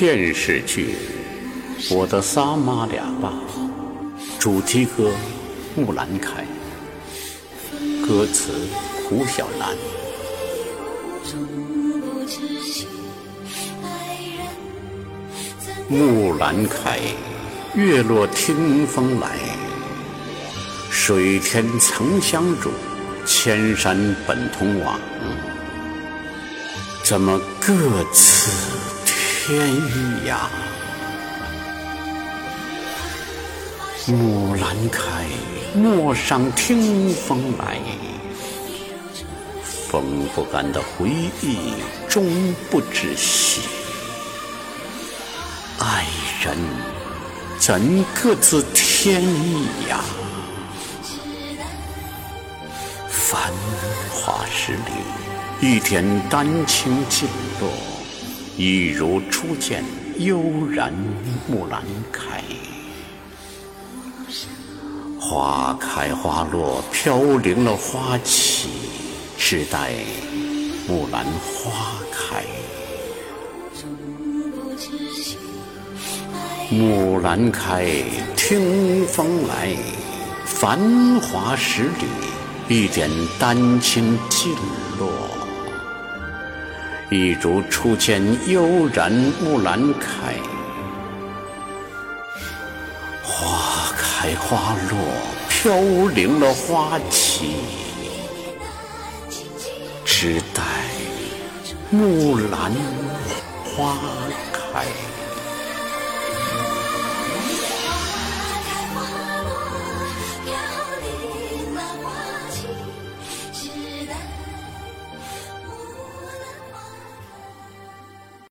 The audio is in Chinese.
电视剧《我的仨妈俩爸》主题歌《木兰开》，歌词胡小楠。木兰开，月落听风来。水天曾相主，千山本同往。怎么各自天意呀？木兰开，陌上听风来。风不干的回忆，终不知息。爱人怎各自天意呀？繁华十里，一点丹青尽落，一如初见悠然木兰开。花开花落，飘零了花期，只待木兰花开。木兰开，听风来，繁华十里，一点丹青尽一如初见悠然木兰开。花开花落，飘零了花期，只待木兰花开。